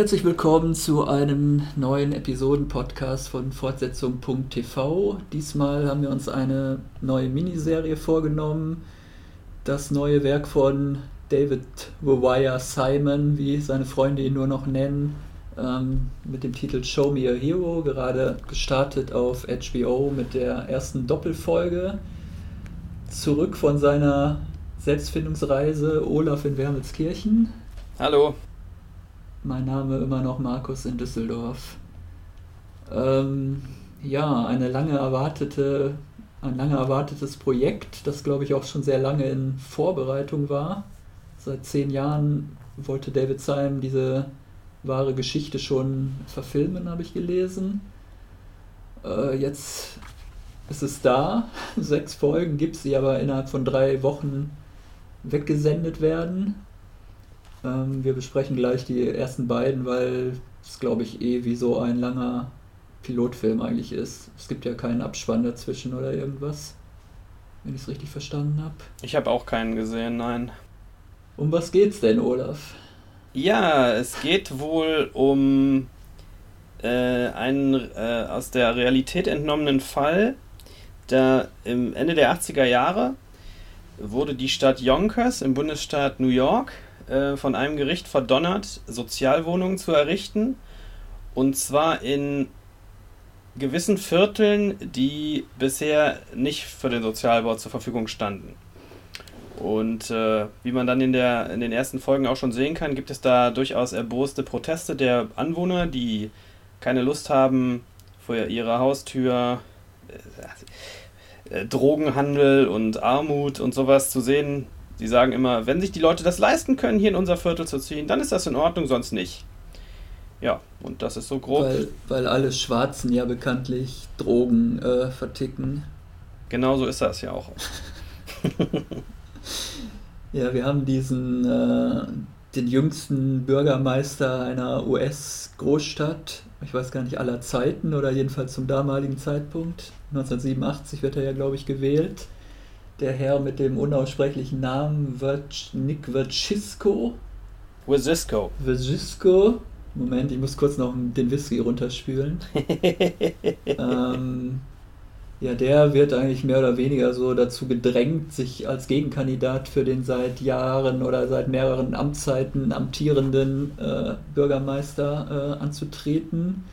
herzlich willkommen zu einem neuen Episoden-Podcast von Fortsetzung.tv. Diesmal haben wir uns eine neue Miniserie vorgenommen. Das neue Werk von David Wire Simon, wie seine Freunde ihn nur noch nennen, ähm, mit dem Titel Show Me a Hero, gerade gestartet auf HBO mit der ersten Doppelfolge. Zurück von seiner Selbstfindungsreise Olaf in Wermelskirchen. Hallo. Mein Name immer noch Markus in Düsseldorf. Ähm, ja, eine lange erwartete, ein lange erwartetes Projekt, das glaube ich auch schon sehr lange in Vorbereitung war. Seit zehn Jahren wollte David Syme diese wahre Geschichte schon verfilmen, habe ich gelesen. Äh, jetzt ist es da. Sechs Folgen gibt es, die aber innerhalb von drei Wochen weggesendet werden. Ähm, wir besprechen gleich die ersten beiden, weil es, glaube ich, eh wie so ein langer Pilotfilm eigentlich ist. Es gibt ja keinen Abspann dazwischen oder irgendwas, wenn ich es richtig verstanden habe. Ich habe auch keinen gesehen, nein. Um was geht's denn, Olaf? Ja, es geht wohl um äh, einen äh, aus der Realität entnommenen Fall. Da im Ende der 80er Jahre wurde die Stadt Yonkers im Bundesstaat New York äh, von einem Gericht verdonnert, Sozialwohnungen zu errichten. Und zwar in gewissen Vierteln, die bisher nicht für den Sozialbau zur Verfügung standen. Und äh, wie man dann in, der, in den ersten Folgen auch schon sehen kann, gibt es da durchaus erboste Proteste der Anwohner, die keine Lust haben, vor ihrer Haustür äh, Drogenhandel und Armut und sowas zu sehen. Sie sagen immer, wenn sich die Leute das leisten können, hier in unser Viertel zu ziehen, dann ist das in Ordnung, sonst nicht. Ja, und das ist so grob. Weil, weil alle Schwarzen ja bekanntlich Drogen äh, verticken. Genau so ist das ja auch. ja, wir haben diesen, äh, den jüngsten Bürgermeister einer US-Großstadt, ich weiß gar nicht aller Zeiten oder jedenfalls zum damaligen Zeitpunkt. 1987 wird er ja, glaube ich, gewählt der Herr mit dem unaussprechlichen Namen Nick Vacisco. Vacisco. Vacisco. Moment, ich muss kurz noch den Whisky runterspülen. ähm, ja, der wird eigentlich mehr oder weniger so dazu gedrängt, sich als Gegenkandidat für den seit Jahren oder seit mehreren Amtszeiten amtierenden äh, Bürgermeister äh, anzutreten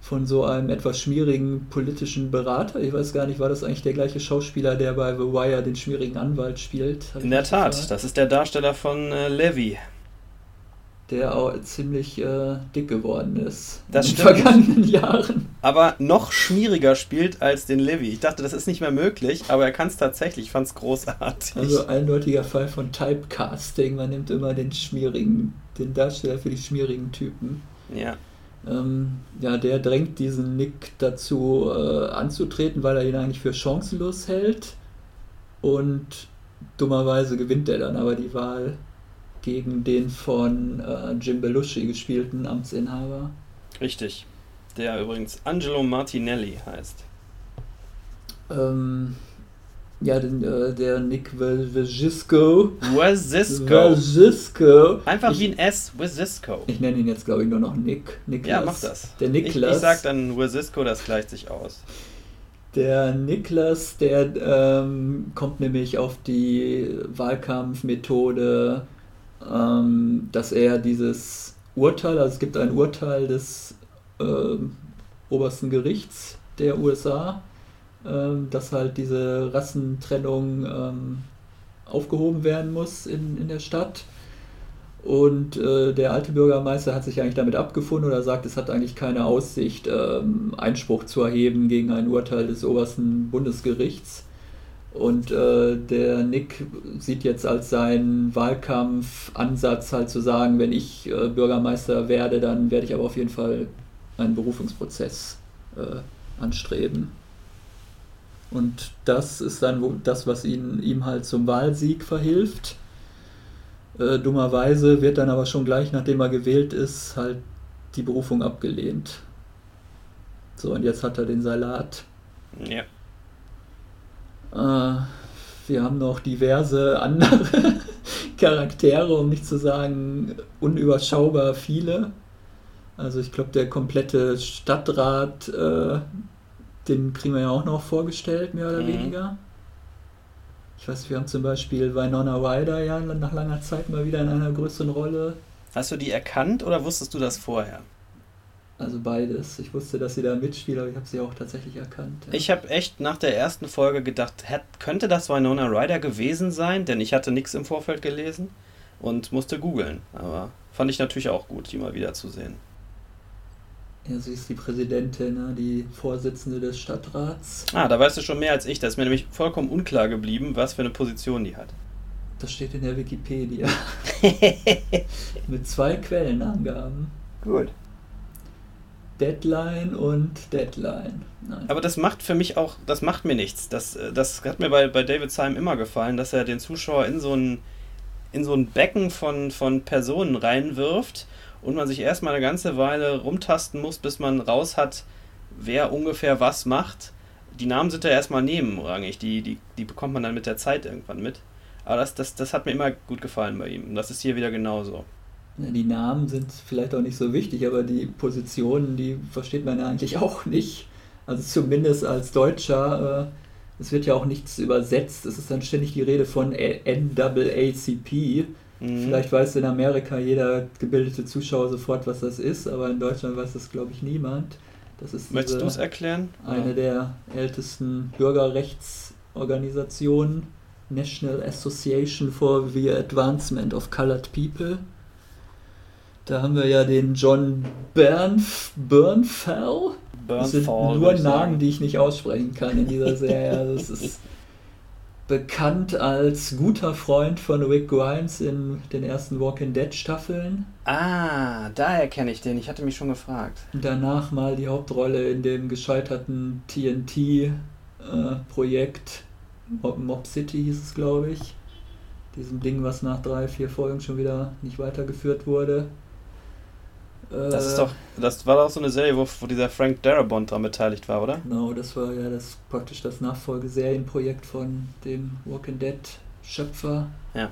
von so einem etwas schmierigen politischen Berater. Ich weiß gar nicht, war das eigentlich der gleiche Schauspieler, der bei The Wire den schmierigen Anwalt spielt? In der Tat, gefragt? das ist der Darsteller von äh, Levy. Der auch ziemlich äh, dick geworden ist das in den vergangenen Jahren. Aber noch schmieriger spielt als den Levy. Ich dachte, das ist nicht mehr möglich, aber er kann es tatsächlich. Ich fand es großartig. Also eindeutiger Fall von Typecasting. Man nimmt immer den schmierigen, den Darsteller für die schmierigen Typen. Ja. Ähm, ja, der drängt diesen Nick dazu äh, anzutreten, weil er ihn eigentlich für chancenlos hält. Und dummerweise gewinnt er dann aber die Wahl gegen den von äh, Jim Belushi gespielten Amtsinhaber. Richtig. Der übrigens Angelo Martinelli heißt. Ähm, ja, den, äh, der Nick Wazisco. Wazisco. Einfach ich, wie ein S, Wazisco. Ich nenne ihn jetzt, glaube ich, nur noch Nick. Niklas. Ja, mach das. Der Niklas. Ich, ich sag dann Wazisco, das gleicht sich aus. Der Niklas, der ähm, kommt nämlich auf die Wahlkampfmethode, ähm, dass er dieses Urteil, also es gibt ein Urteil des äh, obersten Gerichts der USA, ähm, dass halt diese Rassentrennung ähm, aufgehoben werden muss in, in der Stadt. Und äh, der alte Bürgermeister hat sich eigentlich damit abgefunden oder sagt, es hat eigentlich keine Aussicht, ähm, Einspruch zu erheben gegen ein Urteil des obersten Bundesgerichts. Und äh, der Nick sieht jetzt als seinen Wahlkampfansatz halt zu sagen, wenn ich äh, Bürgermeister werde, dann werde ich aber auf jeden Fall einen Berufungsprozess äh, anstreben. Und das ist dann das, was ihn, ihm halt zum Wahlsieg verhilft. Äh, dummerweise wird dann aber schon gleich, nachdem er gewählt ist, halt die Berufung abgelehnt. So, und jetzt hat er den Salat. Ja. Äh, wir haben noch diverse andere Charaktere, um nicht zu sagen unüberschaubar viele. Also ich glaube, der komplette Stadtrat, äh, den kriegen wir ja auch noch vorgestellt, mehr oder mhm. weniger. Ich weiß, wir haben zum Beispiel Winona Ryder ja nach langer Zeit mal wieder in einer größeren Rolle. Hast du die erkannt oder wusstest du das vorher? Also beides. Ich wusste, dass sie da mitspielt, aber ich habe sie auch tatsächlich erkannt. Ja. Ich habe echt nach der ersten Folge gedacht, könnte das Winona Ryder gewesen sein? Denn ich hatte nichts im Vorfeld gelesen und musste googeln. Aber fand ich natürlich auch gut, die mal wieder zu sehen. Ja, sie ist die Präsidentin, ne? die Vorsitzende des Stadtrats. Ah, da weißt du schon mehr als ich. Da ist mir nämlich vollkommen unklar geblieben, was für eine Position die hat. Das steht in der Wikipedia. Mit zwei Quellenangaben. Gut. Deadline und Deadline. Nein. Aber das macht für mich auch, das macht mir nichts. Das, das hat mir bei, bei David Syme immer gefallen, dass er den Zuschauer in so ein, in so ein Becken von, von Personen reinwirft und man sich erstmal eine ganze Weile rumtasten muss, bis man raus hat, wer ungefähr was macht. Die Namen sind ja erstmal nebenrangig, die, die, die bekommt man dann mit der Zeit irgendwann mit. Aber das, das, das hat mir immer gut gefallen bei ihm. Und das ist hier wieder genauso. Die Namen sind vielleicht auch nicht so wichtig, aber die Positionen, die versteht man ja eigentlich auch nicht. Also zumindest als Deutscher, äh, es wird ja auch nichts übersetzt. Es ist dann ständig die Rede von NAACP. Mhm. Vielleicht weiß in Amerika jeder gebildete Zuschauer sofort, was das ist, aber in Deutschland weiß das, glaube ich, niemand. Das ist Möchtest du es erklären? Eine der ältesten Bürgerrechtsorganisationen, National Association for the Advancement of Colored People. Da haben wir ja den John Bernf Bernfell. Das sind nur Namen, die ich nicht aussprechen kann in dieser Serie. Das ist bekannt als guter Freund von Rick Grimes in den ersten Walking Dead Staffeln. Ah, daher kenne ich den. Ich hatte mich schon gefragt. Danach mal die Hauptrolle in dem gescheiterten TNT-Projekt äh, Mob City hieß es, glaube ich. Diesem Ding, was nach drei, vier Folgen schon wieder nicht weitergeführt wurde. Das ist doch, das war doch so eine Serie, wo, wo dieser Frank Darabont daran beteiligt war, oder? Genau, das war ja das praktisch das Nachfolgeserienprojekt von dem Walking Dead Schöpfer. Ja.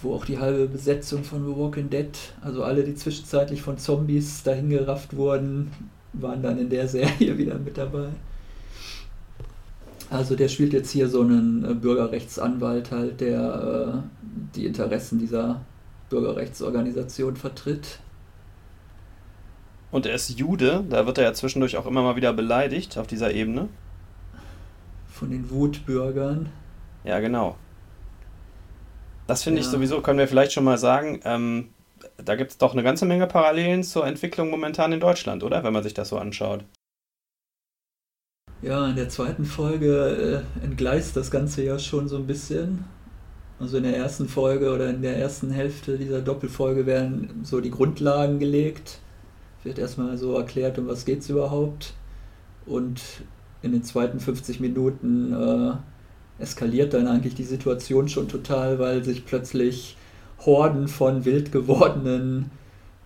Wo auch die halbe Besetzung von The Walking Dead, also alle, die zwischenzeitlich von Zombies dahingerafft wurden, waren dann in der Serie wieder mit dabei. Also der spielt jetzt hier so einen äh, Bürgerrechtsanwalt halt, der äh, die Interessen dieser Bürgerrechtsorganisation vertritt. Und er ist Jude, da wird er ja zwischendurch auch immer mal wieder beleidigt auf dieser Ebene. Von den Wutbürgern. Ja, genau. Das finde ja. ich sowieso, können wir vielleicht schon mal sagen, ähm, da gibt es doch eine ganze Menge Parallelen zur Entwicklung momentan in Deutschland, oder? Wenn man sich das so anschaut. Ja, in der zweiten Folge äh, entgleist das Ganze ja schon so ein bisschen. Also in der ersten Folge oder in der ersten Hälfte dieser Doppelfolge werden so die Grundlagen gelegt wird erstmal so erklärt, um was geht es überhaupt. Und in den zweiten 50 Minuten äh, eskaliert dann eigentlich die Situation schon total, weil sich plötzlich Horden von wild gewordenen,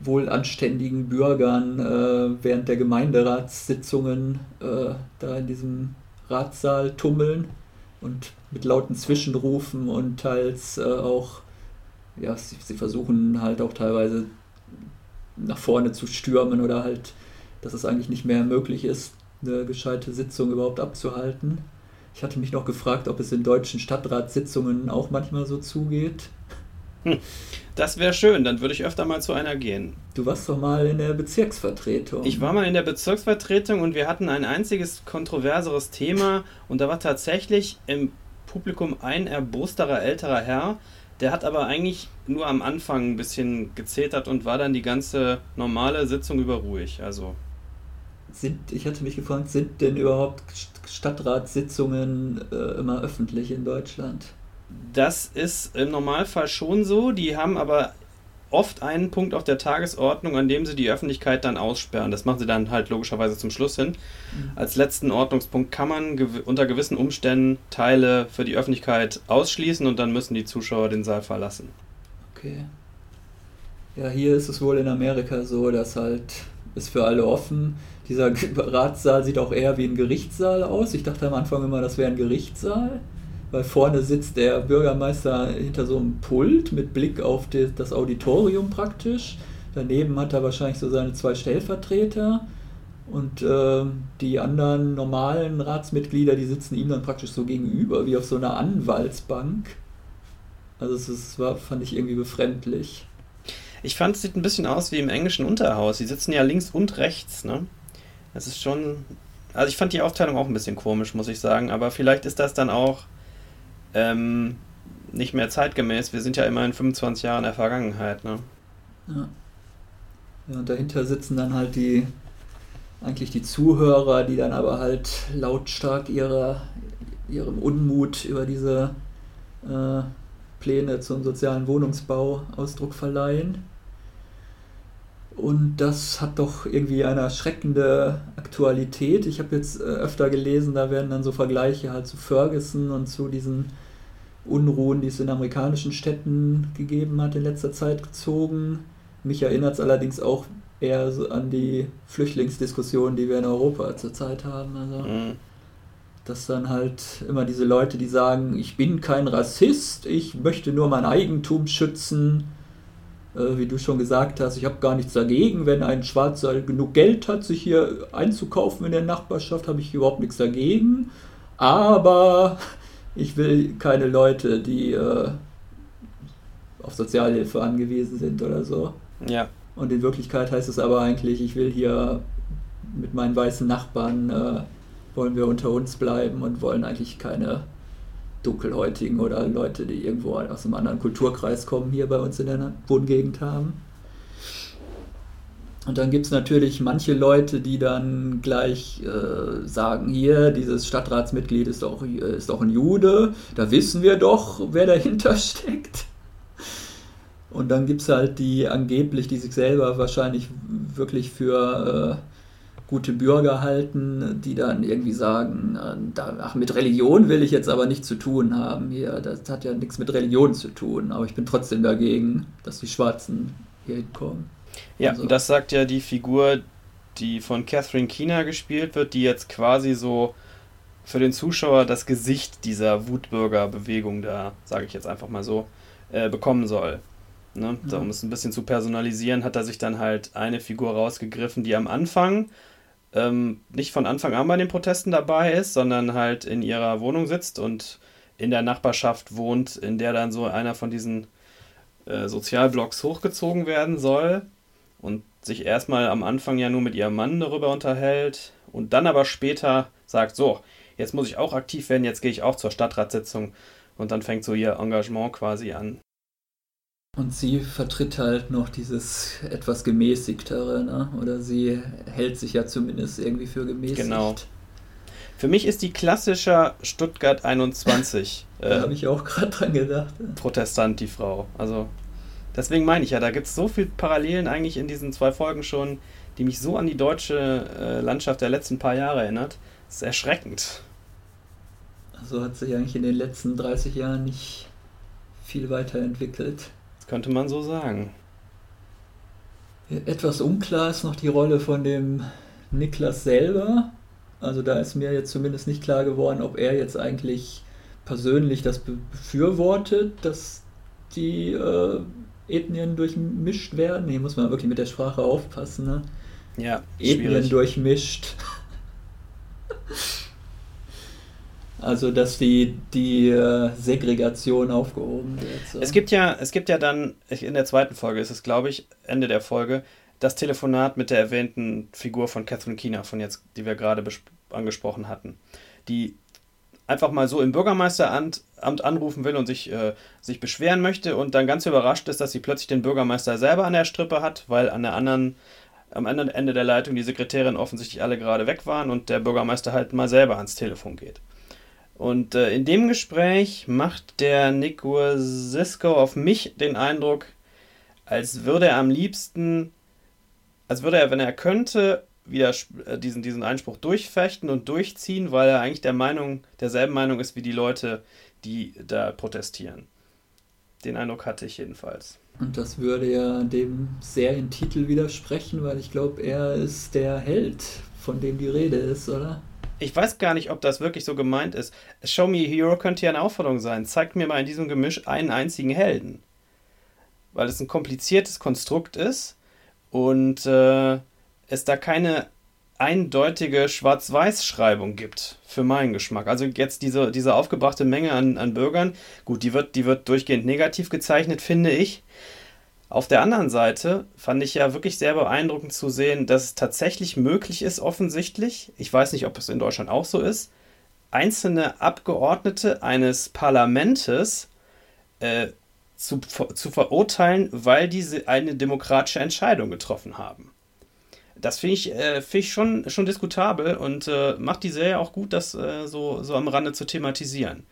wohlanständigen Bürgern äh, während der Gemeinderatssitzungen äh, da in diesem Ratssaal tummeln und mit lauten Zwischenrufen und teils äh, auch, ja, sie, sie versuchen halt auch teilweise nach vorne zu stürmen oder halt, dass es eigentlich nicht mehr möglich ist, eine gescheite Sitzung überhaupt abzuhalten. Ich hatte mich noch gefragt, ob es in deutschen Stadtratssitzungen auch manchmal so zugeht. Hm. Das wäre schön, dann würde ich öfter mal zu einer gehen. Du warst doch mal in der Bezirksvertretung. Ich war mal in der Bezirksvertretung und wir hatten ein einziges kontroverseres Thema und da war tatsächlich im Publikum ein erbosterer älterer Herr, der hat aber eigentlich nur am Anfang ein bisschen gezetert und war dann die ganze normale Sitzung über ruhig. Also. Sind, ich hatte mich gefragt, sind denn überhaupt Stadtratssitzungen äh, immer öffentlich in Deutschland? Das ist im Normalfall schon so. Die haben aber oft einen Punkt auf der Tagesordnung, an dem sie die Öffentlichkeit dann aussperren. Das machen sie dann halt logischerweise zum Schluss hin. Mhm. Als letzten Ordnungspunkt kann man gew unter gewissen Umständen Teile für die Öffentlichkeit ausschließen und dann müssen die Zuschauer den Saal verlassen. Okay. Ja, hier ist es wohl in Amerika so, dass halt ist für alle offen. Dieser Ratssaal sieht auch eher wie ein Gerichtssaal aus. Ich dachte am Anfang immer, das wäre ein Gerichtssaal weil vorne sitzt der Bürgermeister hinter so einem Pult mit Blick auf das Auditorium praktisch. Daneben hat er wahrscheinlich so seine zwei Stellvertreter. Und äh, die anderen normalen Ratsmitglieder, die sitzen ihm dann praktisch so gegenüber, wie auf so einer Anwaltsbank. Also es war, fand ich irgendwie befremdlich. Ich fand, es sieht ein bisschen aus wie im englischen Unterhaus. Die sitzen ja links und rechts, ne? Das ist schon. Also ich fand die Aufteilung auch ein bisschen komisch, muss ich sagen. Aber vielleicht ist das dann auch ähm, nicht mehr zeitgemäß. Wir sind ja immer in 25 Jahren der Vergangenheit, ne? Ja. ja und dahinter sitzen dann halt die eigentlich die Zuhörer, die dann aber halt lautstark ihrer, ihrem Unmut über diese äh, Pläne zum sozialen Wohnungsbau Ausdruck verleihen. Und das hat doch irgendwie eine erschreckende Aktualität. Ich habe jetzt äh, öfter gelesen, da werden dann so Vergleiche halt zu Ferguson und zu diesen Unruhen, die es in amerikanischen Städten gegeben hat in letzter Zeit gezogen. Mich erinnert es allerdings auch eher so an die Flüchtlingsdiskussion, die wir in Europa zurzeit haben. Also, mhm. dass dann halt immer diese Leute, die sagen, ich bin kein Rassist, ich möchte nur mein Eigentum schützen, wie du schon gesagt hast, ich habe gar nichts dagegen, wenn ein Schwarzer genug Geld hat, sich hier einzukaufen in der Nachbarschaft, habe ich überhaupt nichts dagegen. Aber ich will keine Leute, die äh, auf Sozialhilfe angewiesen sind oder so. Ja. Und in Wirklichkeit heißt es aber eigentlich, ich will hier mit meinen weißen Nachbarn, äh, wollen wir unter uns bleiben und wollen eigentlich keine Dunkelhäutigen oder Leute, die irgendwo aus einem anderen Kulturkreis kommen, hier bei uns in der Wohngegend haben. Und dann gibt es natürlich manche Leute, die dann gleich äh, sagen, hier, dieses Stadtratsmitglied ist doch, ist doch ein Jude, da wissen wir doch, wer dahinter steckt. Und dann gibt es halt die angeblich, die sich selber wahrscheinlich wirklich für äh, gute Bürger halten, die dann irgendwie sagen, äh, ach, mit Religion will ich jetzt aber nichts zu tun haben hier. Das hat ja nichts mit Religion zu tun, aber ich bin trotzdem dagegen, dass die Schwarzen hier hinkommen. Ja, also. das sagt ja die Figur, die von Catherine Keener gespielt wird, die jetzt quasi so für den Zuschauer das Gesicht dieser Wutbürgerbewegung da, sage ich jetzt einfach mal so, äh, bekommen soll. Ne? Ja. Um es ein bisschen zu personalisieren, hat er sich dann halt eine Figur rausgegriffen, die am Anfang ähm, nicht von Anfang an bei den Protesten dabei ist, sondern halt in ihrer Wohnung sitzt und in der Nachbarschaft wohnt, in der dann so einer von diesen äh, Sozialblocks hochgezogen werden soll und sich erstmal am Anfang ja nur mit ihrem Mann darüber unterhält und dann aber später sagt, so, jetzt muss ich auch aktiv werden, jetzt gehe ich auch zur Stadtratssitzung und dann fängt so ihr Engagement quasi an. Und sie vertritt halt noch dieses etwas gemäßigtere, ne? oder sie hält sich ja zumindest irgendwie für gemäßigt. Genau. Für mich ist die klassischer Stuttgart 21. da äh, habe ich auch gerade dran gedacht. Protestant, die Frau. Also, deswegen meine ich ja, da gibt es so viele Parallelen eigentlich in diesen zwei Folgen schon, die mich so an die deutsche äh, Landschaft der letzten paar Jahre erinnert. Das ist erschreckend. Also hat sich eigentlich in den letzten 30 Jahren nicht viel weiterentwickelt könnte man so sagen. Etwas unklar ist noch die Rolle von dem Niklas selber. Also da ist mir jetzt zumindest nicht klar geworden, ob er jetzt eigentlich persönlich das befürwortet, dass die äh, Ethnien durchmischt werden. Hier muss man wirklich mit der Sprache aufpassen. Ne? Ja, Ethnien schwierig. durchmischt. Also, dass die, die äh, Segregation aufgehoben wird. So. Es gibt ja, es gibt ja dann, in der zweiten Folge ist es, glaube ich, Ende der Folge, das Telefonat mit der erwähnten Figur von Catherine Keener, von jetzt, die wir gerade angesprochen hatten, die einfach mal so im Bürgermeisteramt anrufen will und sich, äh, sich beschweren möchte und dann ganz überrascht ist, dass sie plötzlich den Bürgermeister selber an der Strippe hat, weil an der anderen, am anderen Ende der Leitung die Sekretärin offensichtlich alle gerade weg waren und der Bürgermeister halt mal selber ans Telefon geht. Und äh, in dem Gespräch macht der Nick Sisko auf mich den Eindruck, als würde er am liebsten, als würde er, wenn er könnte, wieder äh, diesen, diesen Einspruch durchfechten und durchziehen, weil er eigentlich der Meinung, derselben Meinung ist wie die Leute, die da protestieren. Den Eindruck hatte ich jedenfalls. Und das würde ja dem Serientitel widersprechen, weil ich glaube, er ist der Held, von dem die Rede ist, oder? Ich weiß gar nicht, ob das wirklich so gemeint ist. Show Me a Hero könnte ja eine Aufforderung sein. Zeigt mir mal in diesem Gemisch einen einzigen Helden. Weil es ein kompliziertes Konstrukt ist, und äh, es da keine eindeutige Schwarz-Weiß-Schreibung gibt, für meinen Geschmack. Also jetzt diese, diese aufgebrachte Menge an, an Bürgern, gut, die wird, die wird durchgehend negativ gezeichnet, finde ich. Auf der anderen Seite fand ich ja wirklich sehr beeindruckend zu sehen, dass es tatsächlich möglich ist, offensichtlich, ich weiß nicht, ob es in Deutschland auch so ist, einzelne Abgeordnete eines Parlamentes äh, zu, zu verurteilen, weil diese eine demokratische Entscheidung getroffen haben. Das finde ich, äh, find ich schon, schon diskutabel und äh, macht die Serie auch gut, das äh, so, so am Rande zu thematisieren.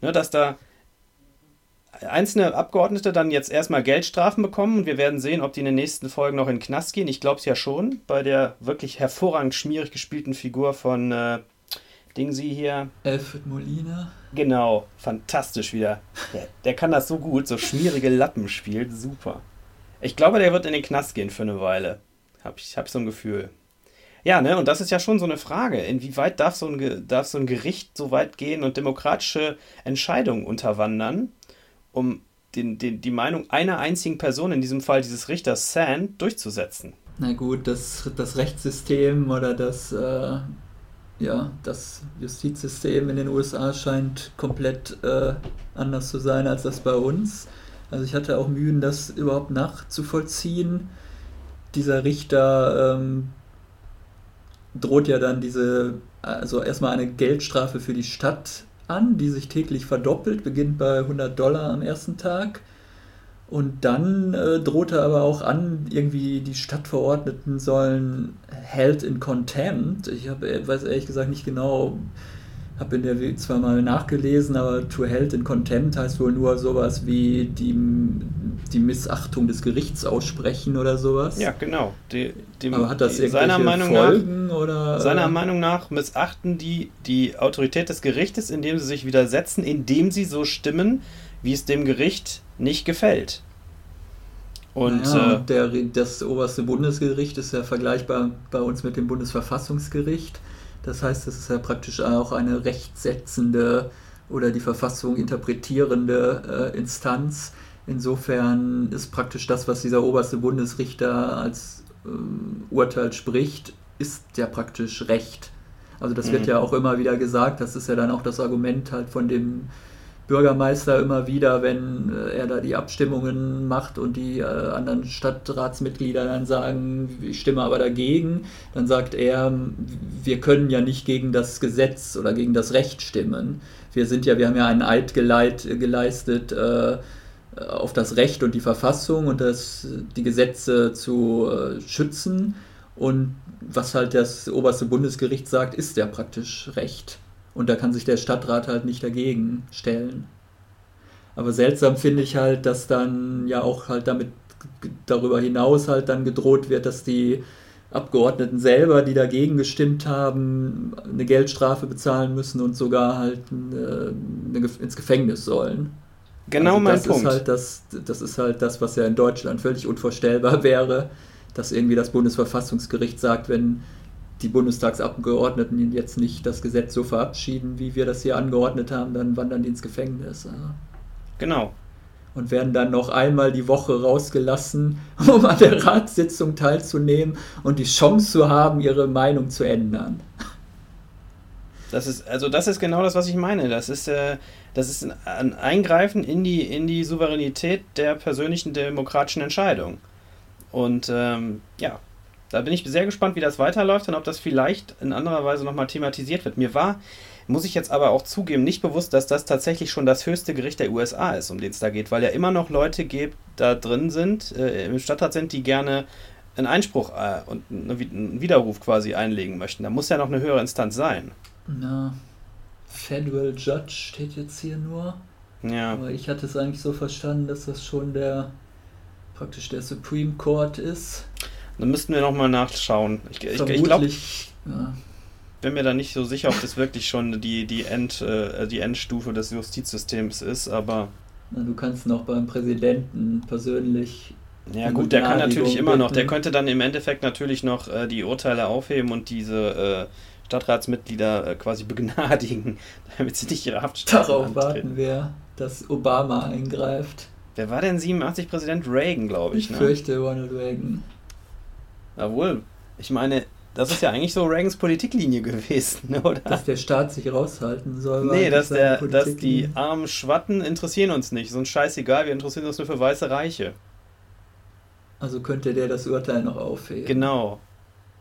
Ne, dass da einzelne Abgeordnete dann jetzt erstmal Geldstrafen bekommen und wir werden sehen, ob die in den nächsten Folgen noch in den Knast gehen. Ich glaube es ja schon, bei der wirklich hervorragend schmierig gespielten Figur von äh, Ding sie hier. Alfred Molina. Genau, fantastisch wieder. Der, der kann das so gut, so schmierige Lappen spielt, super. Ich glaube, der wird in den Knast gehen für eine Weile. Hab ich hab so ein Gefühl. Ja, ne, und das ist ja schon so eine Frage. Inwieweit darf so ein, darf so ein Gericht so weit gehen und demokratische Entscheidungen unterwandern, um den, den, die Meinung einer einzigen Person, in diesem Fall dieses Richters Sand, durchzusetzen? Na gut, das, das Rechtssystem oder das, äh, ja, das Justizsystem in den USA scheint komplett äh, anders zu sein als das bei uns. Also ich hatte auch Mühen, das überhaupt nachzuvollziehen dieser Richter ähm, droht ja dann diese, also erstmal eine Geldstrafe für die Stadt an, die sich täglich verdoppelt, beginnt bei 100 Dollar am ersten Tag. Und dann äh, droht er aber auch an, irgendwie die Stadtverordneten sollen held in contempt. Ich hab, äh, weiß ehrlich gesagt nicht genau, habe in der zwar mal nachgelesen, aber to held in contempt heißt wohl nur sowas wie die, die Missachtung des Gerichts aussprechen oder sowas. Ja, genau. Die, die, aber hat das die, seiner Meinung Folgen nach, oder? Seiner Meinung nach missachten die die Autorität des Gerichtes, indem sie sich widersetzen, indem sie so stimmen, wie es dem Gericht nicht gefällt. Und ja, äh, der, das oberste Bundesgericht ist ja vergleichbar bei uns mit dem Bundesverfassungsgericht. Das heißt, es ist ja praktisch auch eine rechtsetzende oder die Verfassung interpretierende äh, Instanz. Insofern ist praktisch das, was dieser oberste Bundesrichter als äh, Urteil spricht, ist ja praktisch Recht. Also das mhm. wird ja auch immer wieder gesagt, das ist ja dann auch das Argument halt von dem Bürgermeister immer wieder, wenn äh, er da die Abstimmungen macht und die äh, anderen Stadtratsmitglieder dann sagen, ich stimme aber dagegen, dann sagt er, wir können ja nicht gegen das Gesetz oder gegen das Recht stimmen. Wir sind ja, wir haben ja einen Eid geleit, geleistet äh, auf das Recht und die Verfassung und das, die Gesetze zu äh, schützen. Und was halt das oberste Bundesgericht sagt, ist ja praktisch Recht. Und da kann sich der Stadtrat halt nicht dagegen stellen. Aber seltsam finde ich halt, dass dann ja auch halt damit darüber hinaus halt dann gedroht wird, dass die Abgeordneten selber, die dagegen gestimmt haben, eine Geldstrafe bezahlen müssen und sogar halt eine, eine, ins Gefängnis sollen. Genau also mein das Punkt. Ist halt das, das ist halt das, was ja in Deutschland völlig unvorstellbar wäre, dass irgendwie das Bundesverfassungsgericht sagt, wenn die Bundestagsabgeordneten jetzt nicht das Gesetz so verabschieden, wie wir das hier angeordnet haben, dann wandern die ins Gefängnis. Genau. Und werden dann noch einmal die Woche rausgelassen, um an der Ratssitzung teilzunehmen und die Chance zu haben, ihre Meinung zu ändern. Das ist, also das ist genau das, was ich meine. Das ist, äh, das ist ein Eingreifen in die, in die Souveränität der persönlichen demokratischen Entscheidung. Und ähm, ja, da bin ich sehr gespannt, wie das weiterläuft und ob das vielleicht in anderer Weise nochmal thematisiert wird. Mir war, muss ich jetzt aber auch zugeben, nicht bewusst, dass das tatsächlich schon das höchste Gericht der USA ist, um den es da geht, weil ja immer noch Leute gibt, da drin sind, äh, im Stadtrat sind, die gerne einen Einspruch äh, und einen Widerruf quasi einlegen möchten. Da muss ja noch eine höhere Instanz sein. Na, Federal Judge steht jetzt hier nur. Ja. Aber ich hatte es eigentlich so verstanden, dass das schon der praktisch der Supreme Court ist. Dann müssten wir nochmal nachschauen. Ich, ich, ich glaube, ja. bin mir da nicht so sicher, ob das wirklich schon die, die, End, äh, die Endstufe des Justizsystems ist, aber. Na, du kannst noch beim Präsidenten persönlich. Ja, gut, der kann natürlich immer noch. Der könnte dann im Endeffekt natürlich noch äh, die Urteile aufheben und diese äh, Stadtratsmitglieder äh, quasi begnadigen, damit sie nicht ihre Haftstrafe Darauf warten wir, dass Obama eingreift. Wer war denn 87 Präsident? Reagan, glaube ich. Ich ne? fürchte Ronald Reagan. Jawohl, ich meine, das ist ja eigentlich so Reagans Politiklinie gewesen, oder? Dass der Staat sich raushalten soll. Nee, dass, der, dass die armen Schwatten interessieren uns nicht. So ein Scheißegal, wir interessieren uns nur für weiße Reiche. Also könnte der das Urteil noch aufheben. Genau.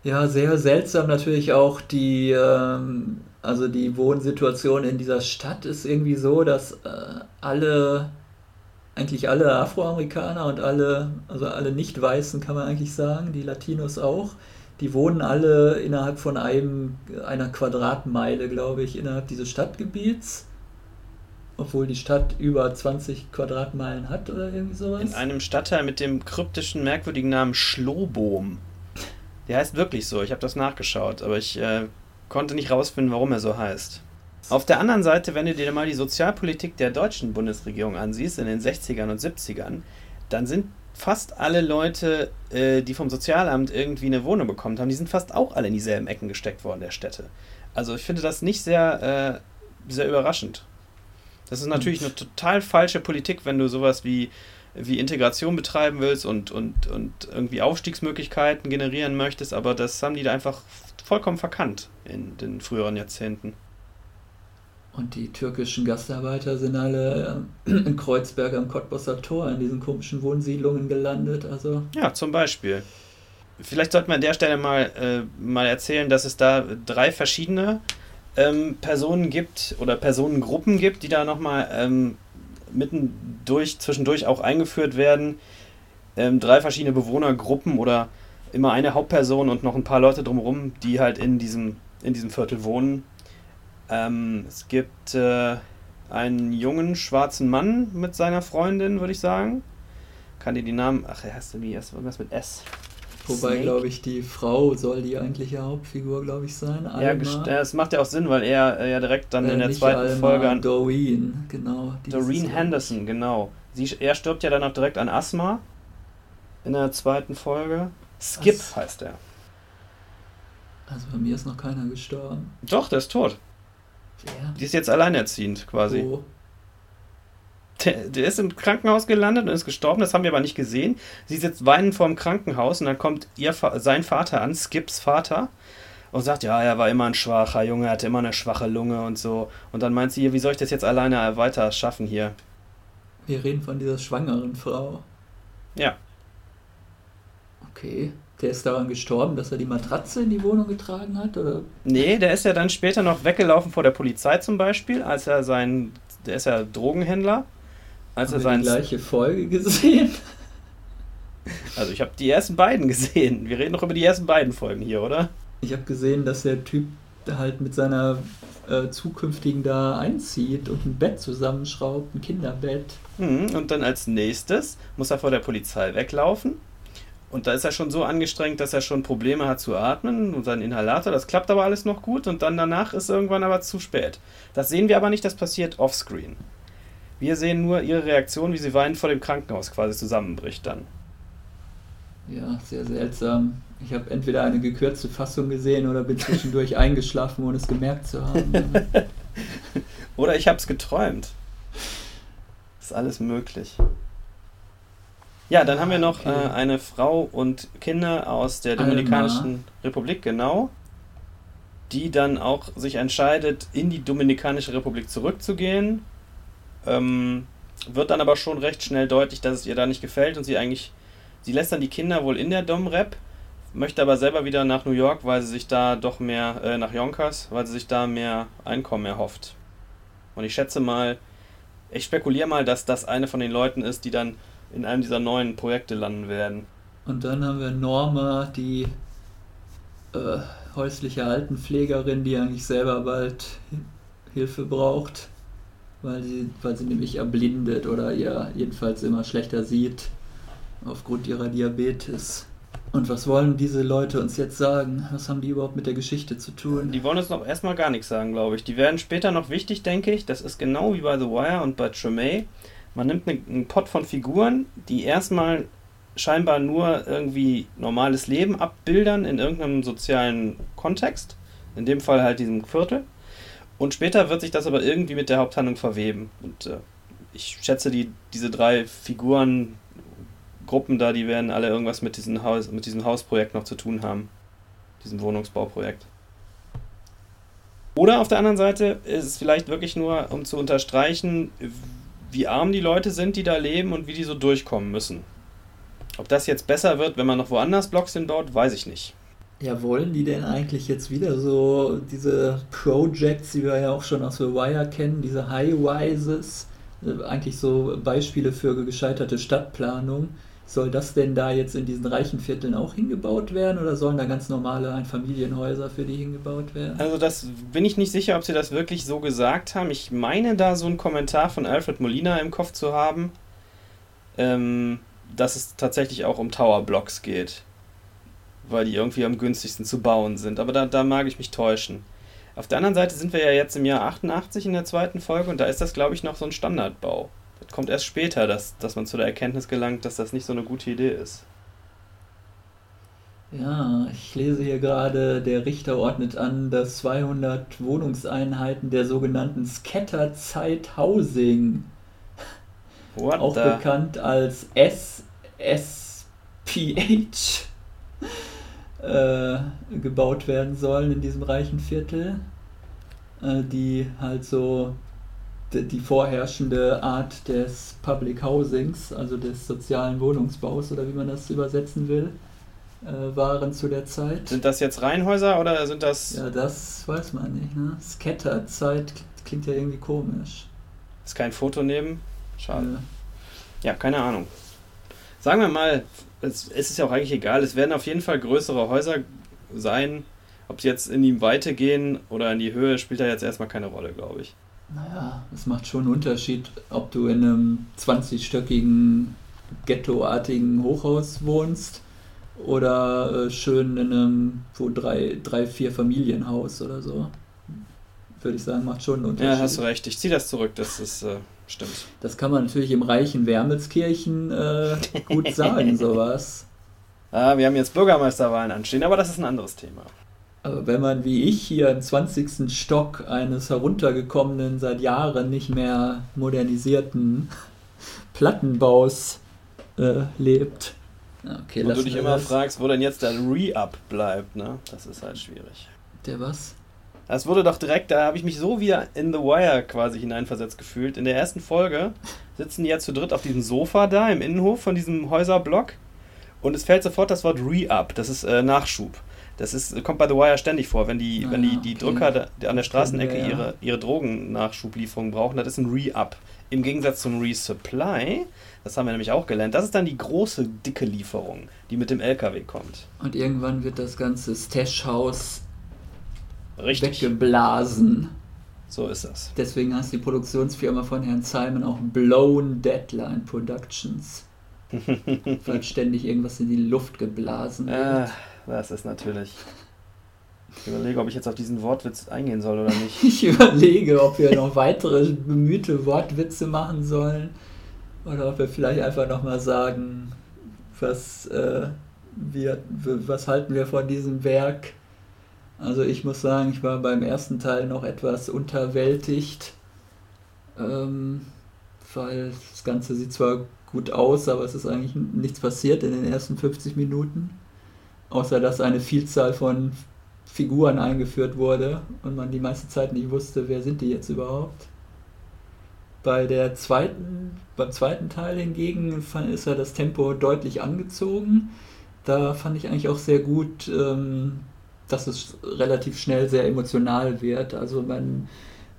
Ja, sehr seltsam natürlich auch die, ähm, also die Wohnsituation in dieser Stadt ist irgendwie so, dass äh, alle, eigentlich alle Afroamerikaner und alle, also alle Nicht-Weißen kann man eigentlich sagen, die Latinos auch, die wohnen alle innerhalb von einem, einer Quadratmeile, glaube ich, innerhalb dieses Stadtgebiets. Obwohl die Stadt über 20 Quadratmeilen hat oder irgendwie sowas. In einem Stadtteil mit dem kryptischen, merkwürdigen Namen Schlobohm. Der heißt wirklich so, ich habe das nachgeschaut, aber ich äh, konnte nicht rausfinden, warum er so heißt. Auf der anderen Seite, wenn du dir mal die Sozialpolitik der deutschen Bundesregierung ansieht, in den 60ern und 70ern, dann sind fast alle Leute, äh, die vom Sozialamt irgendwie eine Wohnung bekommen haben, die sind fast auch alle in dieselben Ecken gesteckt worden der Städte. Also ich finde das nicht sehr, äh, sehr überraschend. Das ist natürlich eine total falsche Politik, wenn du sowas wie, wie Integration betreiben willst und, und, und irgendwie Aufstiegsmöglichkeiten generieren möchtest, aber das haben die da einfach vollkommen verkannt in den früheren Jahrzehnten. Und die türkischen Gastarbeiter sind alle ähm, in Kreuzberg am Cottbusser Tor in diesen komischen Wohnsiedlungen gelandet. Also ja, zum Beispiel. Vielleicht sollte man an der Stelle mal, äh, mal erzählen, dass es da drei verschiedene ähm, Personen gibt oder Personengruppen gibt, die da nochmal ähm, mittendurch, zwischendurch auch eingeführt werden. Ähm, drei verschiedene Bewohnergruppen oder immer eine Hauptperson und noch ein paar Leute drumherum, die halt in diesem, in diesem Viertel wohnen. Ähm, es gibt äh, einen jungen schwarzen Mann mit seiner Freundin, würde ich sagen. Kann dir die Namen. Ach, er heißt irgendwie erst irgendwas mit S. Wobei, glaube ich, die Frau soll die eigentliche Hauptfigur, glaube ich, sein. Alma. Ja, das macht ja auch Sinn, weil er äh, ja direkt dann äh, in der zweiten Alma, Folge an. Doreen, genau. Doreen Henderson, genau. Sie, er stirbt ja dann auch direkt an Asthma in der zweiten Folge. Skip Was? heißt er. Also bei mir ist noch keiner gestorben. Doch, der ist tot. Wer? Die ist jetzt alleinerziehend quasi. Wo? Der, der, ist im Krankenhaus gelandet und ist gestorben, das haben wir aber nicht gesehen. Sie sitzt weinend vor dem Krankenhaus und dann kommt ihr, sein Vater an, Skips Vater, und sagt, ja, er war immer ein schwacher Junge, er hatte immer eine schwache Lunge und so. Und dann meint sie, wie soll ich das jetzt alleine weiter schaffen hier? Wir reden von dieser schwangeren Frau. Ja. Okay. Der ist daran gestorben, dass er die Matratze in die Wohnung getragen hat, oder? Nee, der ist ja dann später noch weggelaufen vor der Polizei zum Beispiel, als er sein, der ist ja Drogenhändler, als Haben er sein. die gleiche Folge gesehen. Also ich habe die ersten beiden gesehen. Wir reden noch über die ersten beiden Folgen hier, oder? Ich habe gesehen, dass der Typ halt mit seiner äh, zukünftigen da einzieht und ein Bett zusammenschraubt, ein Kinderbett. Mhm, und dann als nächstes muss er vor der Polizei weglaufen und da ist er schon so angestrengt, dass er schon Probleme hat zu atmen und seinen Inhalator. Das klappt aber alles noch gut und dann danach ist irgendwann aber zu spät. Das sehen wir aber nicht, das passiert offscreen. Wir sehen nur ihre Reaktion, wie sie weinend vor dem Krankenhaus quasi zusammenbricht dann. Ja, sehr seltsam. Ich habe entweder eine gekürzte Fassung gesehen oder bin zwischendurch eingeschlafen, ohne es gemerkt zu haben. oder ich habe es geträumt. Ist alles möglich. Ja, dann haben wir noch okay. äh, eine Frau und Kinder aus der Dominikanischen Alma. Republik, genau. Die dann auch sich entscheidet, in die Dominikanische Republik zurückzugehen. Ähm, wird dann aber schon recht schnell deutlich, dass es ihr da nicht gefällt und sie eigentlich, sie lässt dann die Kinder wohl in der Dom-Rep, möchte aber selber wieder nach New York, weil sie sich da doch mehr, äh, nach Yonkers, weil sie sich da mehr Einkommen erhofft. Und ich schätze mal, ich spekuliere mal, dass das eine von den Leuten ist, die dann in einem dieser neuen Projekte landen werden. Und dann haben wir Norma, die äh, häusliche Altenpflegerin, die eigentlich selber bald Hilfe braucht, weil sie, weil sie nämlich erblindet oder ihr jedenfalls immer schlechter sieht aufgrund ihrer Diabetes. Und was wollen diese Leute uns jetzt sagen? Was haben die überhaupt mit der Geschichte zu tun? Die wollen uns noch erstmal gar nichts sagen, glaube ich. Die werden später noch wichtig, denke ich. Das ist genau wie bei The Wire und bei Tremay. Man nimmt einen Pot von Figuren, die erstmal scheinbar nur irgendwie normales Leben abbildern in irgendeinem sozialen Kontext. In dem Fall halt diesem Viertel. Und später wird sich das aber irgendwie mit der Haupthandlung verweben. Und äh, ich schätze, die, diese drei Figuren Gruppen da, die werden alle irgendwas mit, diesem Haus, mit diesem Hausprojekt noch zu tun haben. Diesem Wohnungsbauprojekt. Oder auf der anderen Seite ist es vielleicht wirklich nur, um zu unterstreichen, wie arm die Leute sind, die da leben und wie die so durchkommen müssen. Ob das jetzt besser wird, wenn man noch woanders Blocks hinbaut, weiß ich nicht. Ja, wollen die denn eigentlich jetzt wieder so diese Projects, die wir ja auch schon aus The Wire kennen, diese High-Rises, äh, eigentlich so Beispiele für gescheiterte Stadtplanung, soll das denn da jetzt in diesen reichen Vierteln auch hingebaut werden oder sollen da ganz normale Einfamilienhäuser für die hingebaut werden? Also das bin ich nicht sicher, ob sie das wirklich so gesagt haben. Ich meine da so einen Kommentar von Alfred Molina im Kopf zu haben, ähm, dass es tatsächlich auch um Tower-Blocks geht, weil die irgendwie am günstigsten zu bauen sind. Aber da, da mag ich mich täuschen. Auf der anderen Seite sind wir ja jetzt im Jahr 88 in der zweiten Folge und da ist das, glaube ich, noch so ein Standardbau kommt erst später, dass, dass man zu der Erkenntnis gelangt, dass das nicht so eine gute Idee ist. Ja, ich lese hier gerade, der Richter ordnet an, dass 200 Wohnungseinheiten der sogenannten Scatterzeit Housing, What auch the? bekannt als SSPH, äh, gebaut werden sollen in diesem reichen Viertel, äh, die halt so die vorherrschende Art des Public Housings, also des sozialen Wohnungsbaus oder wie man das übersetzen will, äh, waren zu der Zeit. Sind das jetzt Reihenhäuser oder sind das. Ja, das weiß man nicht. Ne? Scatterzeit klingt ja irgendwie komisch. Ist kein Foto nehmen? Schade. Ja. ja, keine Ahnung. Sagen wir mal, es, es ist ja auch eigentlich egal, es werden auf jeden Fall größere Häuser sein. Ob sie jetzt in die Weite gehen oder in die Höhe, spielt da jetzt erstmal keine Rolle, glaube ich. Naja, es macht schon einen Unterschied, ob du in einem 20-stöckigen, ghettoartigen Hochhaus wohnst oder äh, schön in einem wo drei, drei, vier Familienhaus oder so. Würde ich sagen, macht schon einen Unterschied. Ja, hast du recht. Ich ziehe das zurück, das ist, äh, stimmt. Das kann man natürlich im reichen Wermelskirchen äh, gut sagen, sowas. Ah, wir haben jetzt Bürgermeisterwahlen anstehen, aber das ist ein anderes Thema. Aber wenn man wie ich hier im 20. Stock eines heruntergekommenen, seit Jahren nicht mehr modernisierten Plattenbaus äh, lebt. Okay, Und du dich immer das. fragst, wo denn jetzt der Re-Up bleibt, ne? Das ist halt schwierig. Der was? Das wurde doch direkt, da habe ich mich so wieder in The Wire quasi hineinversetzt gefühlt. In der ersten Folge sitzen die ja zu dritt auf diesem Sofa da im Innenhof von diesem Häuserblock und es fällt sofort das Wort Re-Up, das ist äh, Nachschub. Das ist, kommt bei The Wire ständig vor, wenn die, ah, wenn die, die okay. Drücker da, an der Straßenecke ja. ihre, ihre Drogennachschublieferung brauchen, das ist ein Re-Up. Im Gegensatz zum Resupply, das haben wir nämlich auch gelernt, das ist dann die große, dicke Lieferung, die mit dem LKW kommt. Und irgendwann wird das ganze Stash-Haus weggeblasen. So ist das. Deswegen heißt die Produktionsfirma von Herrn Simon auch Blown Deadline Productions. Weil ständig irgendwas in die Luft geblasen wird. Ah. Das ist natürlich. Ich überlege, ob ich jetzt auf diesen Wortwitz eingehen soll oder nicht. ich überlege, ob wir noch weitere bemühte Wortwitze machen sollen. Oder ob wir vielleicht einfach nochmal sagen, was, äh, wir, was halten wir von diesem Werk. Also ich muss sagen, ich war beim ersten Teil noch etwas unterwältigt, ähm, weil das Ganze sieht zwar gut aus, aber es ist eigentlich nichts passiert in den ersten 50 Minuten außer dass eine Vielzahl von Figuren eingeführt wurde und man die meiste Zeit nicht wusste, wer sind die jetzt überhaupt. Bei der zweiten, beim zweiten Teil hingegen ist ja das Tempo deutlich angezogen. Da fand ich eigentlich auch sehr gut, ähm, dass es relativ schnell sehr emotional wird. Also man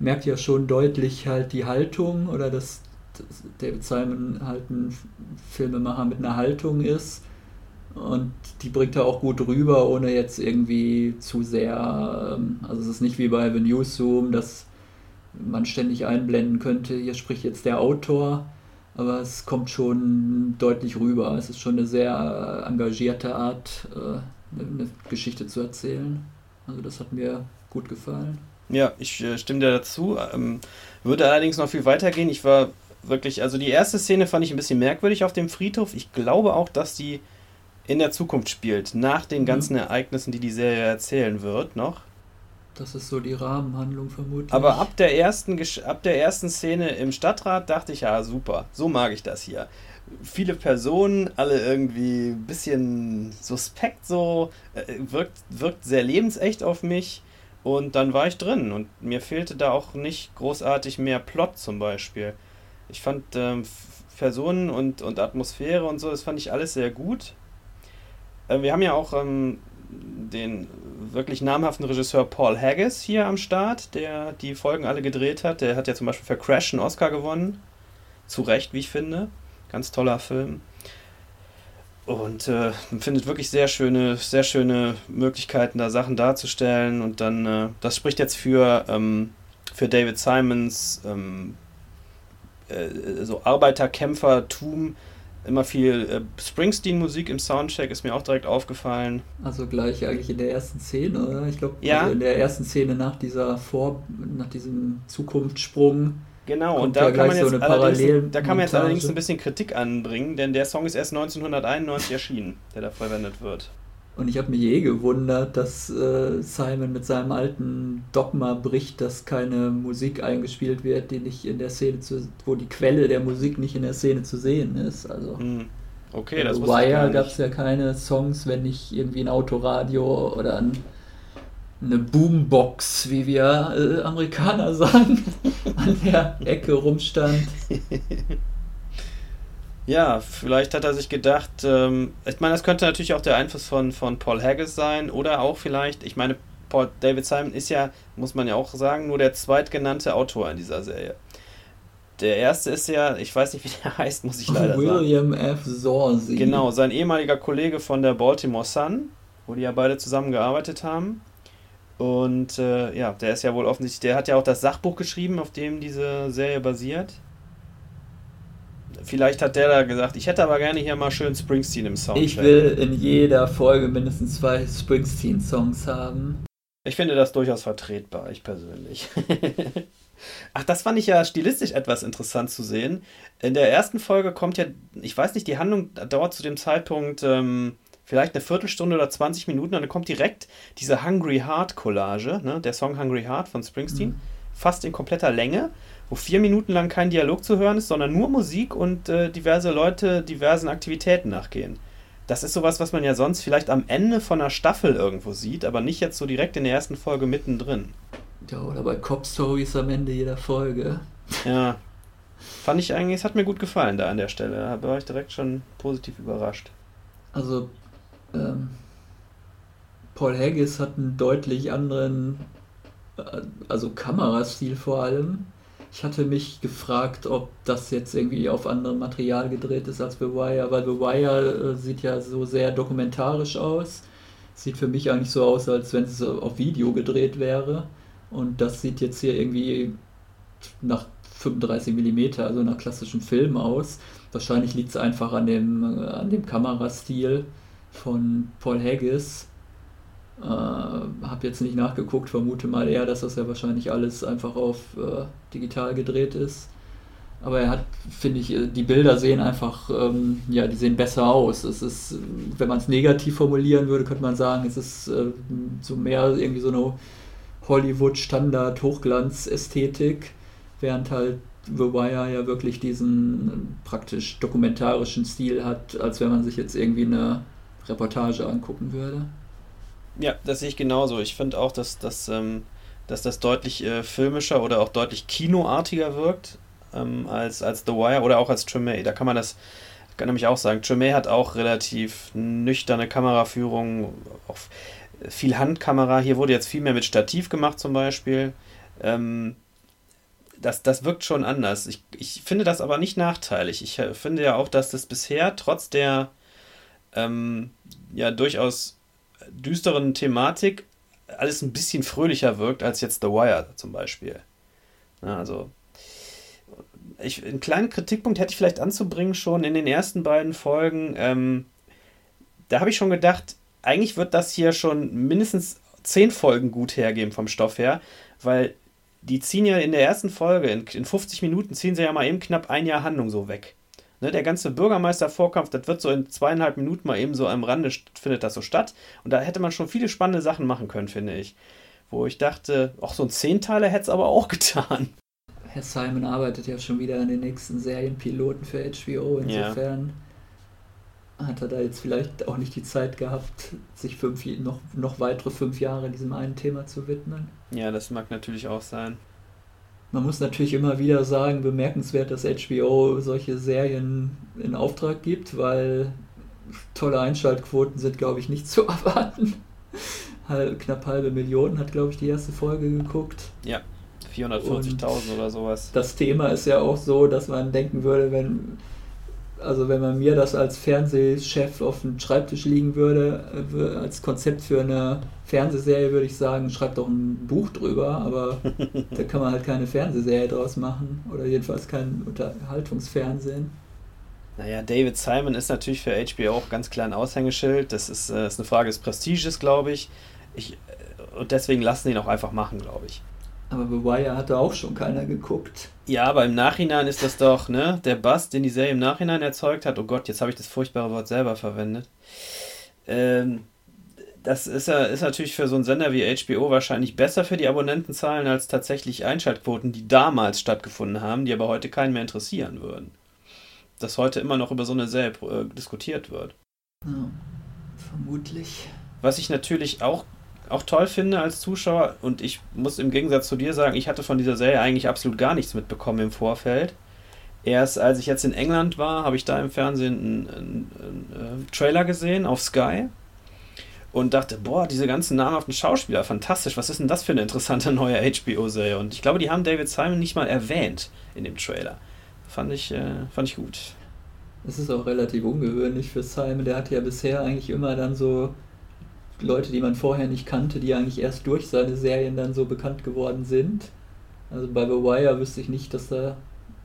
merkt ja schon deutlich halt die Haltung oder dass David Simon halt ein Filmemacher mit einer Haltung ist und die bringt er auch gut rüber, ohne jetzt irgendwie zu sehr. Ähm, also es ist nicht wie bei The Newsroom, dass man ständig einblenden könnte, hier spricht jetzt der Autor, aber es kommt schon deutlich rüber. Es ist schon eine sehr engagierte Art, äh, eine Geschichte zu erzählen. Also das hat mir gut gefallen. Ja, ich äh, stimme dir dazu. Ähm, würde allerdings noch viel weitergehen. Ich war wirklich, also die erste Szene fand ich ein bisschen merkwürdig auf dem Friedhof. Ich glaube auch, dass die in der Zukunft spielt, nach den mhm. ganzen mhm. Ereignissen, die die Serie erzählen wird, noch. Das ist so die Rahmenhandlung vermutlich. Aber ab der ersten, ab der ersten Szene im Stadtrat dachte ich, ja, super, so mag ich das hier. Viele Personen, alle irgendwie ein bisschen suspekt so, äh, wirkt, wirkt sehr lebensecht auf mich. Und dann war ich drin und mir fehlte da auch nicht großartig mehr Plot zum Beispiel. Ich fand ähm, Personen und, und Atmosphäre und so, das fand ich alles sehr gut. Äh, wir haben ja auch ähm, den wirklich namhaften Regisseur Paul Haggis hier am Start, der die Folgen alle gedreht hat. Der hat ja zum Beispiel für Crash einen Oscar gewonnen. Zu Recht, wie ich finde. Ganz toller Film. Und äh, findet wirklich sehr schöne, sehr schöne Möglichkeiten, da Sachen darzustellen. Und dann, äh, das spricht jetzt für, ähm, für David Simons ähm, äh, so Arbeiterkämpfertum immer viel äh, Springsteen-Musik im Soundcheck, ist mir auch direkt aufgefallen. Also gleich eigentlich in der ersten Szene, oder? Ich glaube, ja. in der ersten Szene nach dieser Vor nach diesem Zukunftssprung. Genau, und da, kann man, jetzt so da kann man jetzt allerdings ein bisschen Kritik anbringen, denn der Song ist erst 1991 erschienen, der da verwendet wird. Und ich habe mich eh gewundert, dass äh, Simon mit seinem alten Dogma bricht, dass keine Musik eingespielt wird, die nicht in der Szene zu, wo die Quelle der Musik nicht in der Szene zu sehen ist. Also hm. okay, das Wire gab es ja keine Songs, wenn nicht irgendwie ein Autoradio oder ein, eine Boombox, wie wir äh, Amerikaner sagen, an der Ecke rumstand. Ja, vielleicht hat er sich gedacht, ähm, ich meine, das könnte natürlich auch der Einfluss von, von Paul Haggis sein oder auch vielleicht, ich meine, Paul David Simon ist ja, muss man ja auch sagen, nur der zweitgenannte Autor in dieser Serie. Der erste ist ja, ich weiß nicht, wie der heißt, muss ich leider William sagen. William F. Zorzi. Genau, sein ehemaliger Kollege von der Baltimore Sun, wo die ja beide zusammengearbeitet haben. Und äh, ja, der ist ja wohl offensichtlich, der hat ja auch das Sachbuch geschrieben, auf dem diese Serie basiert. Vielleicht hat der da gesagt, ich hätte aber gerne hier mal schön Springsteen im Soundtrack. Ich will in jeder Folge mindestens zwei Springsteen-Songs haben. Ich finde das durchaus vertretbar, ich persönlich. Ach, das fand ich ja stilistisch etwas interessant zu sehen. In der ersten Folge kommt ja, ich weiß nicht, die Handlung dauert zu dem Zeitpunkt ähm, vielleicht eine Viertelstunde oder 20 Minuten und dann kommt direkt diese Hungry Heart Collage, ne, der Song Hungry Heart von Springsteen, mhm. Fast in kompletter Länge wo vier Minuten lang kein Dialog zu hören ist, sondern nur Musik und äh, diverse Leute diversen Aktivitäten nachgehen. Das ist sowas, was man ja sonst vielleicht am Ende von einer Staffel irgendwo sieht, aber nicht jetzt so direkt in der ersten Folge mittendrin. Ja, oder bei Cop Stories am Ende jeder Folge. Ja. Fand ich eigentlich, es hat mir gut gefallen da an der Stelle. Da war ich direkt schon positiv überrascht. Also, ähm, Paul Haggis hat einen deutlich anderen, also Kamerastil vor allem. Ich hatte mich gefragt, ob das jetzt irgendwie auf anderem Material gedreht ist als The Wire, weil The Wire äh, sieht ja so sehr dokumentarisch aus. Sieht für mich eigentlich so aus, als wenn es auf Video gedreht wäre. Und das sieht jetzt hier irgendwie nach 35 mm, also nach klassischem Film aus. Wahrscheinlich liegt es einfach an dem, äh, an dem Kamerastil von Paul Haggis. Äh, habe jetzt nicht nachgeguckt, vermute mal eher, dass das ja wahrscheinlich alles einfach auf äh, digital gedreht ist. Aber er hat, finde ich, äh, die Bilder sehen einfach, ähm, ja, die sehen besser aus. Es ist, wenn man es negativ formulieren würde, könnte man sagen, es ist äh, so mehr irgendwie so eine Hollywood-Standard-Hochglanz-Ästhetik, während halt The Wire ja wirklich diesen äh, praktisch dokumentarischen Stil hat, als wenn man sich jetzt irgendwie eine Reportage angucken würde. Ja, das sehe ich genauso. Ich finde auch, dass, dass, ähm, dass das deutlich äh, filmischer oder auch deutlich kinoartiger wirkt ähm, als, als The Wire oder auch als Tremay. Da kann man das kann nämlich auch sagen. Tremay hat auch relativ nüchterne Kameraführung, auch viel Handkamera. Hier wurde jetzt viel mehr mit Stativ gemacht zum Beispiel. Ähm, das, das wirkt schon anders. Ich, ich finde das aber nicht nachteilig. Ich äh, finde ja auch, dass das bisher trotz der ähm, ja durchaus düsteren Thematik alles ein bisschen fröhlicher wirkt als jetzt The Wire zum Beispiel. Ja, also ich, einen kleinen Kritikpunkt hätte ich vielleicht anzubringen schon in den ersten beiden Folgen. Ähm, da habe ich schon gedacht, eigentlich wird das hier schon mindestens zehn Folgen gut hergeben vom Stoff her, weil die ziehen ja in der ersten Folge, in, in 50 Minuten ziehen sie ja mal eben knapp ein Jahr Handlung so weg. Ne, der ganze Bürgermeistervorkampf, das wird so in zweieinhalb Minuten mal eben so am Rande findet das so statt. Und da hätte man schon viele spannende Sachen machen können, finde ich. wo ich dachte, auch so ein Zehnteiler hätte es aber auch getan. Herr Simon arbeitet ja schon wieder an den nächsten Serienpiloten für HBO, insofern ja. hat er da jetzt vielleicht auch nicht die Zeit gehabt, sich fünf, noch, noch weitere fünf Jahre diesem einen Thema zu widmen. Ja, das mag natürlich auch sein. Man muss natürlich immer wieder sagen, bemerkenswert, dass HBO solche Serien in Auftrag gibt, weil tolle Einschaltquoten sind, glaube ich, nicht zu erwarten. Knapp halbe Million hat, glaube ich, die erste Folge geguckt. Ja, 440.000 oder sowas. Das Thema ist ja auch so, dass man denken würde, wenn also wenn man mir das als Fernsehchef auf dem Schreibtisch liegen würde, äh, als Konzept für eine Fernsehserie, würde ich sagen, schreibt doch ein Buch drüber, aber da kann man halt keine Fernsehserie draus machen oder jedenfalls kein Unterhaltungsfernsehen. Naja, David Simon ist natürlich für HBO auch ganz klar ein Aushängeschild. Das ist, äh, ist eine Frage des Prestiges, glaube ich. ich. Äh, und deswegen lassen sie ihn auch einfach machen, glaube ich. Aber The Wire hatte auch schon keiner geguckt. Ja, aber im Nachhinein ist das doch, ne, der Bass, den die Serie im Nachhinein erzeugt hat. Oh Gott, jetzt habe ich das furchtbare Wort selber verwendet. Ähm, das ist, ist natürlich für so einen Sender wie HBO wahrscheinlich besser für die Abonnentenzahlen als tatsächlich Einschaltquoten, die damals stattgefunden haben, die aber heute keinen mehr interessieren würden. Dass heute immer noch über so eine Serie äh, diskutiert wird. Ja, vermutlich. Was ich natürlich auch auch toll finde als Zuschauer und ich muss im Gegensatz zu dir sagen, ich hatte von dieser Serie eigentlich absolut gar nichts mitbekommen im Vorfeld. Erst als ich jetzt in England war, habe ich da im Fernsehen einen, einen, einen, äh, Trailer gesehen auf Sky und dachte, boah, diese ganzen namhaften Schauspieler, fantastisch, was ist denn das für eine interessante neue HBO-Serie? Und ich glaube, die haben David Simon nicht mal erwähnt in dem Trailer. Fand ich, äh, fand ich gut. Das ist auch relativ ungewöhnlich für Simon. Der hat ja bisher eigentlich immer dann so Leute, die man vorher nicht kannte, die eigentlich erst durch seine Serien dann so bekannt geworden sind. Also bei The Wire wüsste ich nicht, dass da,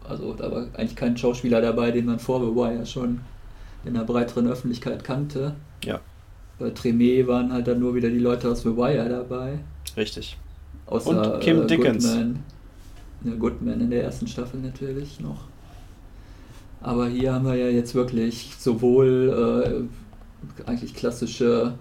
also da war eigentlich kein Schauspieler dabei, den man vor The Wire schon in der breiteren Öffentlichkeit kannte. Ja. Bei Tremé waren halt dann nur wieder die Leute aus The Wire dabei. Richtig. Außer Und Kim äh, Dickens. Goodman. Ja, Goodman in der ersten Staffel natürlich noch. Aber hier haben wir ja jetzt wirklich sowohl äh, eigentlich klassische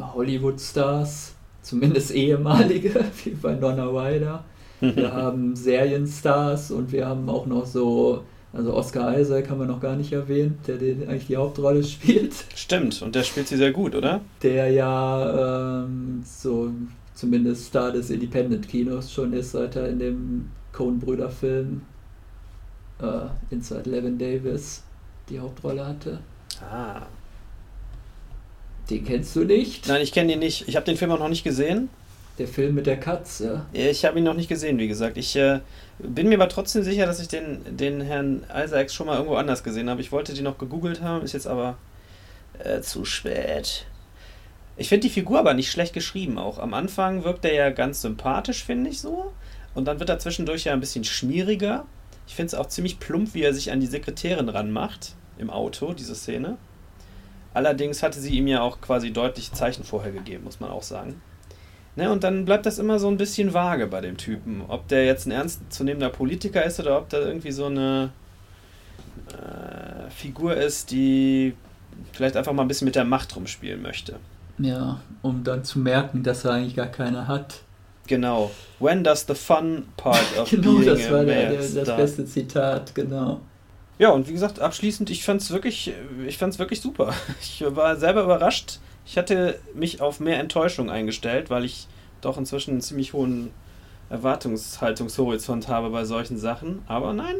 Hollywood-Stars, zumindest ehemalige, wie bei Donna Ryder. Wir haben Serienstars und wir haben auch noch so, also Oscar Isaac haben wir noch gar nicht erwähnt, der den, eigentlich die Hauptrolle spielt. Stimmt, und der spielt sie sehr gut, oder? Der ja ähm, so zumindest Star des Independent-Kinos schon ist, seit er in dem Coen-Brüder-Film äh, Inside Levin Davis die Hauptrolle hatte. Ah. Den kennst du nicht? Nein, ich kenne ihn nicht. Ich habe den Film auch noch nicht gesehen. Der Film mit der Katze. Ich habe ihn noch nicht gesehen, wie gesagt. Ich äh, bin mir aber trotzdem sicher, dass ich den, den Herrn Isaacs schon mal irgendwo anders gesehen habe. Ich wollte die noch gegoogelt haben, ist jetzt aber äh, zu spät. Ich finde die Figur aber nicht schlecht geschrieben auch. Am Anfang wirkt er ja ganz sympathisch, finde ich so. Und dann wird er zwischendurch ja ein bisschen schmieriger. Ich finde es auch ziemlich plump, wie er sich an die Sekretärin ranmacht im Auto, diese Szene. Allerdings hatte sie ihm ja auch quasi deutliche Zeichen vorher gegeben, muss man auch sagen. Ne, und dann bleibt das immer so ein bisschen vage bei dem Typen. Ob der jetzt ein ernstzunehmender Politiker ist oder ob der irgendwie so eine äh, Figur ist, die vielleicht einfach mal ein bisschen mit der Macht rumspielen möchte. Ja, um dann zu merken, dass er eigentlich gar keine hat. Genau. When does the fun part of genau, being das war der, der, das beste Zitat, genau. Ja, und wie gesagt, abschließend, ich fand es wirklich, ich fand's wirklich super. Ich war selber überrascht. Ich hatte mich auf mehr Enttäuschung eingestellt, weil ich doch inzwischen einen ziemlich hohen Erwartungshaltungshorizont habe bei solchen Sachen. Aber nein,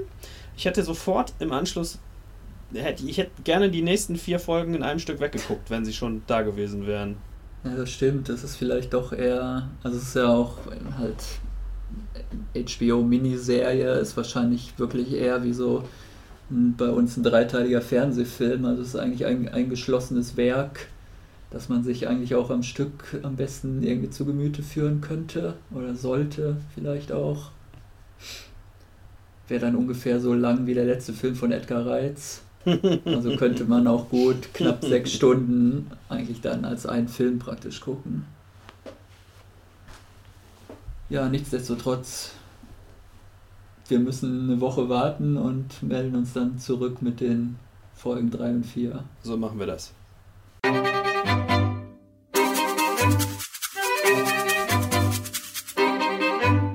ich hätte sofort im Anschluss, ich hätte gerne die nächsten vier Folgen in einem Stück weggeguckt, wenn sie schon da gewesen wären. Ja, das stimmt. Das ist vielleicht doch eher, also es ist ja auch halt HBO-Miniserie, ist wahrscheinlich wirklich eher wie so bei uns ein dreiteiliger Fernsehfilm. Also es ist eigentlich ein, ein geschlossenes Werk, das man sich eigentlich auch am Stück am besten irgendwie zu Gemüte führen könnte oder sollte vielleicht auch. Wäre dann ungefähr so lang wie der letzte Film von Edgar Reitz. Also könnte man auch gut knapp sechs Stunden eigentlich dann als einen Film praktisch gucken. Ja, nichtsdestotrotz wir müssen eine Woche warten und melden uns dann zurück mit den Folgen 3 und 4. So machen wir das.